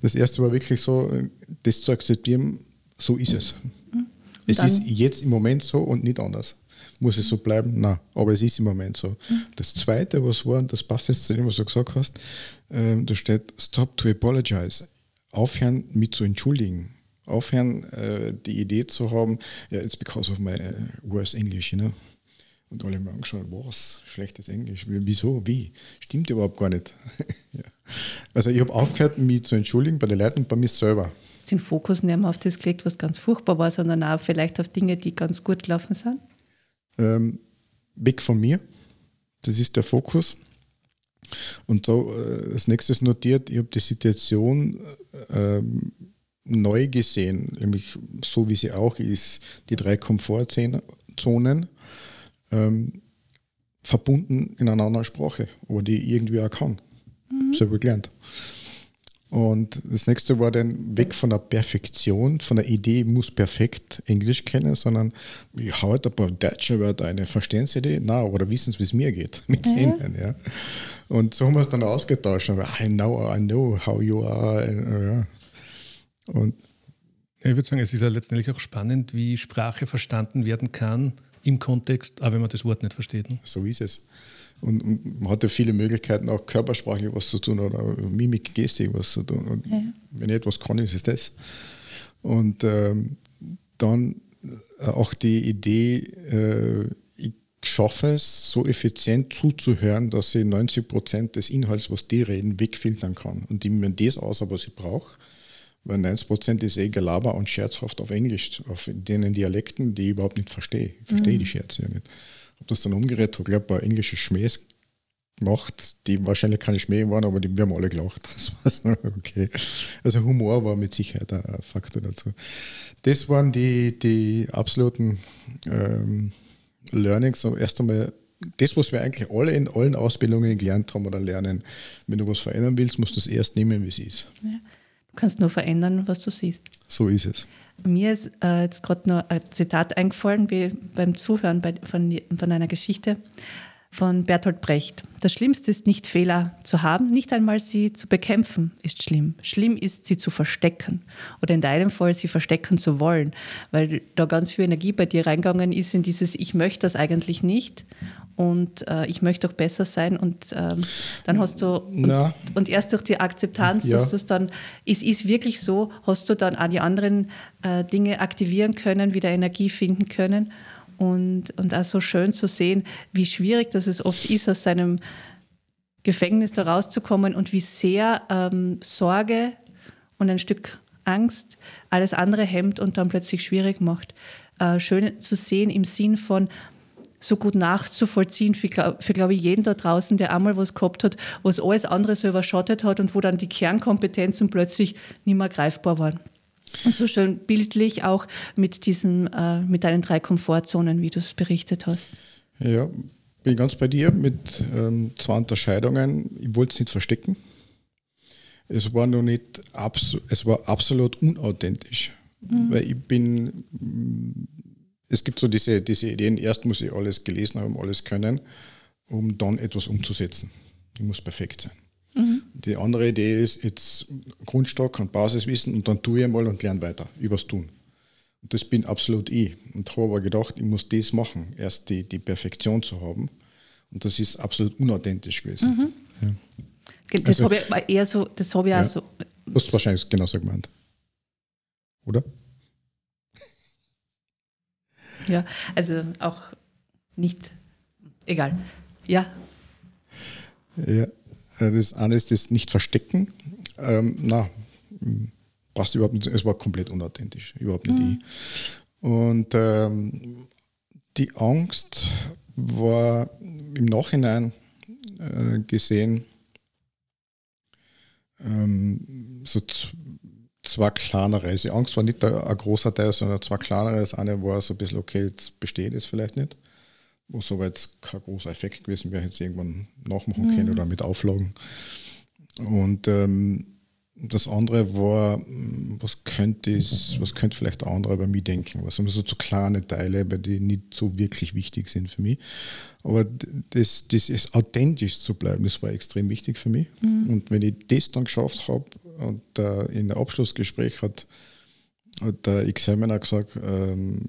Das erste war wirklich so, das zu akzeptieren, so ist es. Es ist jetzt im Moment so und nicht anders. Muss es so bleiben? Nein, aber es ist im Moment so. Mhm. Das zweite, was war, und das passt jetzt zu dem, was du gesagt hast, äh, da steht Stop to apologize. Aufhören mit zu entschuldigen. Aufhören, äh, die Idee zu haben, ja, yeah, it's because of my uh, worse English, you know. Und alle haben angeschaut, was, schlechtes Englisch, wieso, wie? Stimmt überhaupt gar nicht. ja. Also ich habe aufgehört, mich zu entschuldigen bei der Leitung und bei mir selber den Fokus nicht mehr auf das gelegt, was ganz furchtbar war, sondern auch vielleicht auf Dinge, die ganz gut gelaufen sind? Ähm, weg von mir. Das ist der Fokus. Und da äh, als nächstes notiert, ich habe die Situation äh, neu gesehen, nämlich so wie sie auch ist, die drei Komfortzonen, ähm, verbunden in einer anderen Sprache, aber die irgendwie auch kann. Mhm. Selber gelernt. Und das nächste war dann weg von der Perfektion, von der Idee, ich muss perfekt Englisch kennen, sondern ich hau halt ein paar deutsche Wörter eine. Verstehen Sie die? Na, oder wissen Sie, wie es mir geht mit ja. denen, ja. Und so haben wir es dann ausgetauscht. I know, I know how you are. Ja. Und ich würde sagen, es ist ja letztendlich auch spannend, wie Sprache verstanden werden kann im Kontext, auch wenn man das Wort nicht versteht. Ne? So ist es. Und, man hat ja viele Möglichkeiten, auch körpersprachlich was zu tun oder Mimik, Gestik was zu tun. Und ja. wenn ich etwas kann, ist es das. Und ähm, dann äh, auch die Idee, äh, ich schaffe es, so effizient zuzuhören, dass ich 90 Prozent des Inhalts, was die reden, wegfiltern kann. Und ich mir das aus, was ich brauche. Weil 90 Prozent ist eh Gelaber und scherzhaft auf Englisch, auf denen Dialekten, die ich überhaupt nicht verstehe. Ich verstehe mhm. die Scherze ja nicht das dann umgerät, habe glaube ein paar englische Schmähs gemacht, die wahrscheinlich keine Schmäh waren, aber die, wir haben alle gelacht. Das war okay. Also Humor war mit Sicherheit ein Faktor dazu. Das waren die, die absoluten ähm, Learnings. Erst einmal das, was wir eigentlich alle in allen Ausbildungen gelernt haben oder lernen. Wenn du was verändern willst, musst du es erst nehmen, wie es ist. Ja. Du kannst nur verändern, was du siehst. So ist es. Mir ist äh, jetzt gerade noch ein Zitat eingefallen, wie beim Zuhören bei, von, von einer Geschichte von Bertolt Brecht. Das Schlimmste ist nicht Fehler zu haben, nicht einmal sie zu bekämpfen ist schlimm. Schlimm ist sie zu verstecken oder in deinem Fall sie verstecken zu wollen, weil da ganz viel Energie bei dir reingegangen ist in dieses Ich möchte das eigentlich nicht und äh, ich möchte doch besser sein und ähm, dann hast du und, und, erst durch die Akzeptanz, ja. dass du es dann, es ist wirklich so, hast du dann auch die anderen äh, Dinge aktivieren können, wieder Energie finden können und, und auch so schön zu sehen, wie schwierig das es oft ist, aus seinem Gefängnis da rauszukommen und wie sehr ähm, Sorge und ein Stück Angst alles andere hemmt und dann plötzlich schwierig macht. Äh, schön zu sehen im Sinn von, so gut nachzuvollziehen für, für glaube ich, jeden da draußen, der einmal was gehabt hat, was alles andere so überschattet hat und wo dann die Kernkompetenzen plötzlich nicht mehr greifbar waren. Und so schön bildlich auch mit diesem, äh, mit deinen drei Komfortzonen, wie du es berichtet hast. Ja, bin ganz bei dir mit ähm, zwei Unterscheidungen. Ich wollte es nicht verstecken. Es war noch nicht, es war absolut unauthentisch. Mhm. Weil ich bin, es gibt so diese, diese Ideen, erst muss ich alles gelesen haben, alles können, um dann etwas umzusetzen. Ich muss perfekt sein. Mhm. Die andere Idee ist jetzt Grundstock und Basiswissen und dann tue ich mal und lerne weiter übers Tun. Und das bin absolut ich. Und habe aber gedacht, ich muss das machen, erst die, die Perfektion zu haben. Und das ist absolut unauthentisch gewesen. Mhm. Ja. Das also, habe ich eher so, das habe ich ja, auch so. Du hast wahrscheinlich genauso gemeint. Oder? Ja, also auch nicht, egal. Ja. Ja, das eine ist das nicht verstecken. Ähm, na, passt überhaupt nicht. Es war komplett unauthentisch, überhaupt nicht mhm. ich. Und ähm, die Angst war im Nachhinein äh, gesehen ähm, so zwei kleinere. Also die Angst war nicht ein großer Teil, sondern zwei kleinere. Das eine war so ein bisschen, okay, jetzt besteht es vielleicht nicht. Wo so jetzt kein großer Effekt gewesen wäre, jetzt irgendwann nachmachen mhm. können oder mit Auflagen. Und ähm, das andere war, was könnte es, was könnte vielleicht ein anderer bei mir denken? Was haben so zu kleine Teile, die nicht so wirklich wichtig sind für mich. Aber das, das ist authentisch zu bleiben, das war extrem wichtig für mich. Mhm. Und wenn ich das dann geschafft habe, und äh, in der Abschlussgespräch hat, hat der Examiner gesagt, ähm,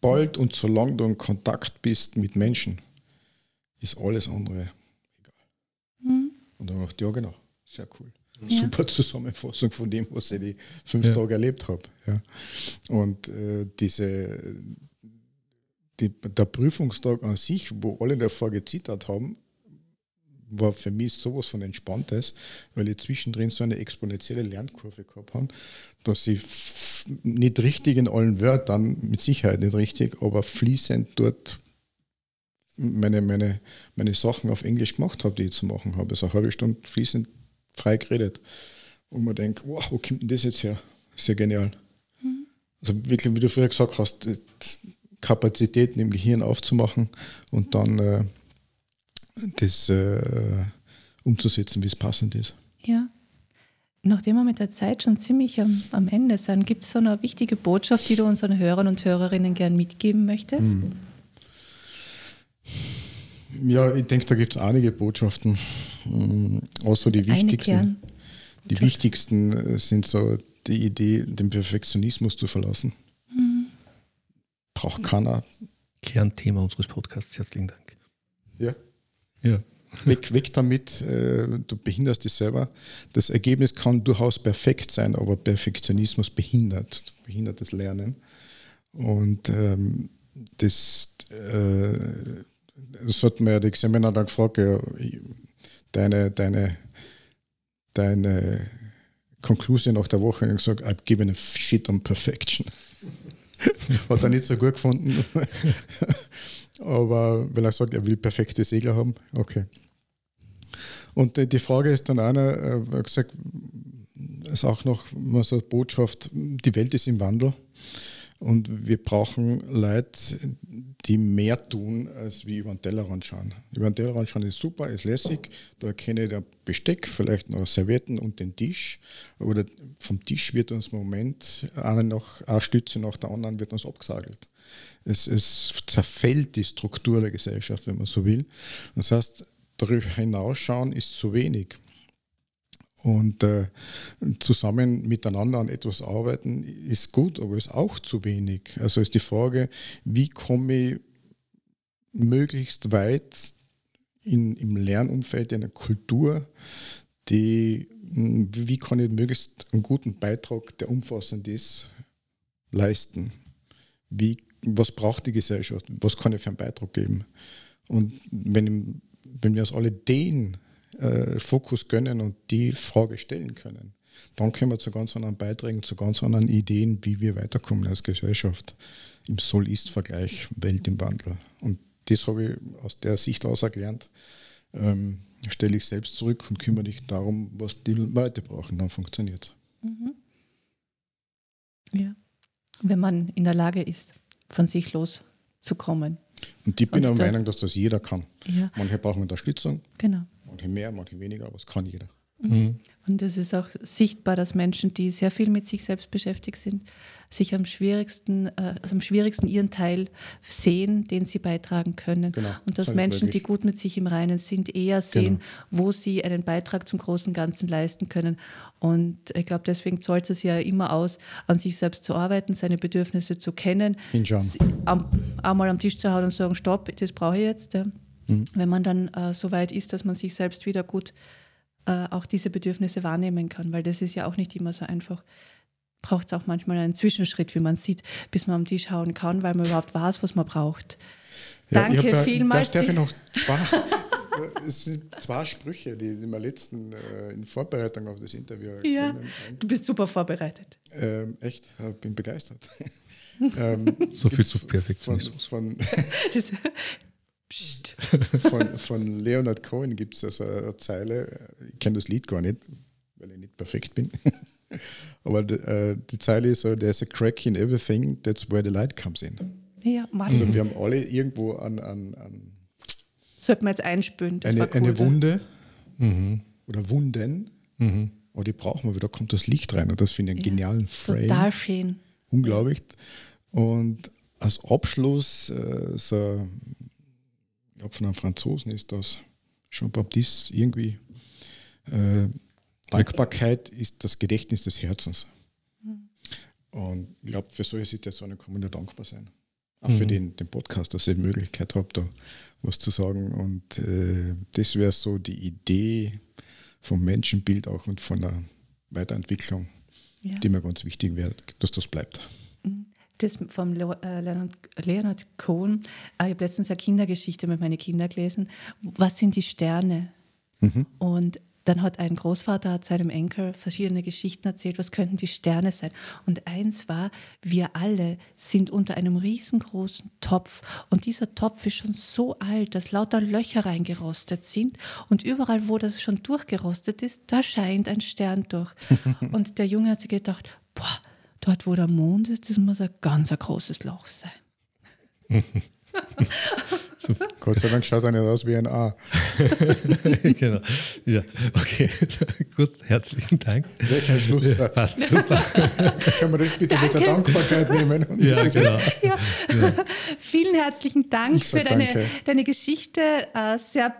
sobald und solange du in Kontakt bist mit Menschen, ist alles andere egal. Mhm. Und dann ich ja genau. Sehr cool. Ja. Super Zusammenfassung von dem, was ich die fünf ja. Tage erlebt habe. Ja. Und äh, diese, die, der Prüfungstag an sich, wo alle davor gezittert haben, war für mich sowas von Entspanntes, weil ich zwischendrin so eine exponentielle Lernkurve gehabt habe, dass ich nicht richtig in allen Wörtern, mit Sicherheit nicht richtig, aber fließend dort meine, meine, meine Sachen auf Englisch gemacht habe, die ich zu machen habe. Also eine halbe Stunde fließend frei geredet. Und man denkt, wow, wo kommt denn das jetzt her? Sehr genial. Mhm. Also wirklich, wie du früher gesagt hast, Kapazitäten im Gehirn aufzumachen und dann äh, das äh, umzusetzen, wie es passend ist. Ja. Nachdem wir mit der Zeit schon ziemlich am, am Ende sind, gibt es so eine wichtige Botschaft, die du unseren Hörern und Hörerinnen gern mitgeben möchtest? Mhm. Ja, ich denke, da gibt es einige Botschaften. Mm, außer die wichtigsten. Die wichtigsten äh, sind so die Idee, den Perfektionismus zu verlassen. Mhm. Braucht keiner. Kernthema unseres Podcasts. Herzlichen Dank. Ja. Ja. Weg, weg damit, äh, du behinderst dich selber. Das Ergebnis kann durchaus perfekt sein, aber Perfektionismus behindert, behindert das Lernen. Und ähm, das, äh, das hat mir der Examiner dann gefragt, ja, deine, deine, deine Conclusion nach der Woche und gesagt, I've given a shit on perfection. Hat er nicht so gut gefunden. Aber weil er sagt, er will perfekte Segler haben, okay. Und die Frage ist dann einer, äh, gesagt, ist auch noch mal so eine Botschaft, die Welt ist im Wandel. Und wir brauchen Leute, die mehr tun, als wie über den Tellerrand schauen. Über den Tellerrand schauen ist super, ist lässig. Da erkenne ich der Besteck, vielleicht noch Servietten und den Tisch. Oder vom Tisch wird uns im Moment eine, noch, eine Stütze nach der anderen wird uns abgesagelt. Es, es zerfällt die Struktur der Gesellschaft, wenn man so will. Das heißt, darüber hinausschauen ist zu wenig und äh, zusammen miteinander an etwas arbeiten ist gut, aber ist auch zu wenig. Also ist die Frage, wie komme ich möglichst weit in, im Lernumfeld in einer Kultur, die, wie kann ich möglichst einen guten Beitrag, der umfassend ist, leisten? Wie, was braucht die Gesellschaft? Was kann ich für einen Beitrag geben? Und wenn, wenn wir aus alle den äh, Fokus gönnen und die Frage stellen können, dann kommen wir zu ganz anderen Beiträgen, zu ganz anderen Ideen, wie wir weiterkommen als Gesellschaft im Soll-Ist-Vergleich, Welt im Wandel. Und das habe ich aus der Sicht aus erklärt. Ähm, stelle ich selbst zurück und kümmere dich darum, was die Leute brauchen, dann funktioniert es. Mhm. Ja, wenn man in der Lage ist, von sich loszukommen. Und ich bin der Meinung, dass das jeder kann. Ja. Manche brauchen Unterstützung, genau. manche mehr, manche weniger, aber es kann jeder. Mhm. Und es ist auch sichtbar, dass Menschen, die sehr viel mit sich selbst beschäftigt sind, sich am schwierigsten, äh, also am schwierigsten ihren Teil sehen, den sie beitragen können. Genau, und dass Menschen, möglich. die gut mit sich im Reinen sind, eher sehen, genau. wo sie einen Beitrag zum großen Ganzen leisten können. Und ich glaube, deswegen zahlt es ja immer aus, an sich selbst zu arbeiten, seine Bedürfnisse zu kennen, am, einmal am Tisch zu hauen und sagen, stopp, das brauche ich jetzt. Ja. Mhm. Wenn man dann äh, so weit ist, dass man sich selbst wieder gut äh, auch diese Bedürfnisse wahrnehmen kann, weil das ist ja auch nicht immer so einfach. Braucht es auch manchmal einen Zwischenschritt, wie man sieht, bis man am Tisch hauen kann, weil man überhaupt weiß, was man braucht. Ja, Danke da, vielmals. Darf, darf ich noch zwei, es sind zwei Sprüche, die, die wir letzten äh, in Vorbereitung auf das Interview ja. Du bist super vorbereitet. Ähm, echt, bin begeistert. ähm, so viel zu Perfektionismus. Von, von von, von Leonard Cohen gibt es also eine Zeile, ich kenne das Lied gar nicht, weil ich nicht perfekt bin. Aber die, äh, die Zeile ist so: There's a crack in everything, that's where the light comes in. Ja, also wir haben alle irgendwo an. an, an Sollten wir jetzt einspülen. Eine, cool, eine Wunde mhm. oder Wunden. Mhm. Und die brauchen wir, weil da kommt das Licht rein. Und das finde ich einen ja, genialen Frame. Total schön. Unglaublich. Und als Abschluss äh, so ich glaube von einem Franzosen ist das, Jean-Baptiste, irgendwie, äh, Dankbarkeit ist das Gedächtnis des Herzens. Mhm. Und ich glaube, für solche Situationen kann man nur dankbar sein. Auch mhm. für den, den Podcast, dass ich die Möglichkeit habe, da was zu sagen. Und äh, das wäre so die Idee vom Menschenbild auch und von der Weiterentwicklung, ja. die mir ganz wichtig wäre, dass das bleibt das vom äh, Leonard, Leonard Cohen. Äh, ich habe letztens eine Kindergeschichte mit meinen Kindern gelesen. Was sind die Sterne? Mhm. Und dann hat ein Großvater seinem Enkel verschiedene Geschichten erzählt, was könnten die Sterne sein. Und eins war, wir alle sind unter einem riesengroßen Topf. Und dieser Topf ist schon so alt, dass lauter Löcher reingerostet sind. Und überall, wo das schon durchgerostet ist, da scheint ein Stern durch. und der Junge hat sich gedacht, boah, dort wo der Mond ist, das muss ein ganz ein großes Loch sein. so. Gott sei Dank schaut er nicht aus wie ein A. genau. Ja, okay. Gut, herzlichen Dank. Welcher Schlusssatz. Passt super. Können wir das bitte Danke. mit der Dankbarkeit nehmen? ja, genau. Ja. Ja. Vielen herzlichen Dank für deine, deine Geschichte. Äh, sehr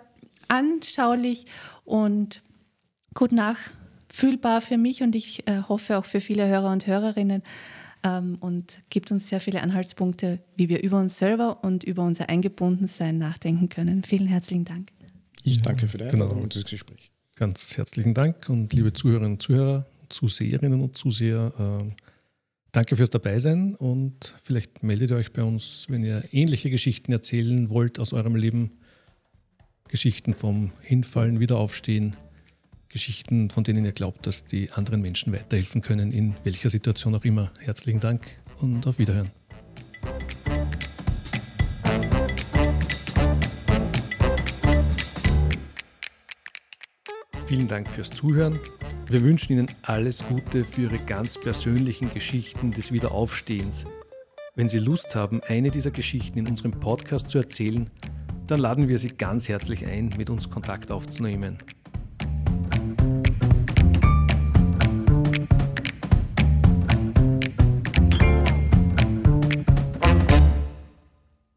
anschaulich und gut nach fühlbar für mich und ich äh, hoffe auch für viele Hörer und Hörerinnen ähm, und gibt uns sehr viele Anhaltspunkte, wie wir über uns selber und über unser Eingebundensein nachdenken können. Vielen herzlichen Dank. Ich danke für die genau. Einladung genau. und das Gespräch. Ganz herzlichen Dank und liebe Zuhörerinnen und Zuhörer, Zuseherinnen und Zuseher, äh, danke fürs Dabeisein und vielleicht meldet ihr euch bei uns, wenn ihr ähnliche Geschichten erzählen wollt aus eurem Leben. Geschichten vom Hinfallen, Wiederaufstehen, Geschichten, von denen ihr glaubt, dass die anderen Menschen weiterhelfen können, in welcher Situation auch immer. Herzlichen Dank und auf Wiederhören. Vielen Dank fürs Zuhören. Wir wünschen Ihnen alles Gute für Ihre ganz persönlichen Geschichten des Wiederaufstehens. Wenn Sie Lust haben, eine dieser Geschichten in unserem Podcast zu erzählen, dann laden wir Sie ganz herzlich ein, mit uns Kontakt aufzunehmen.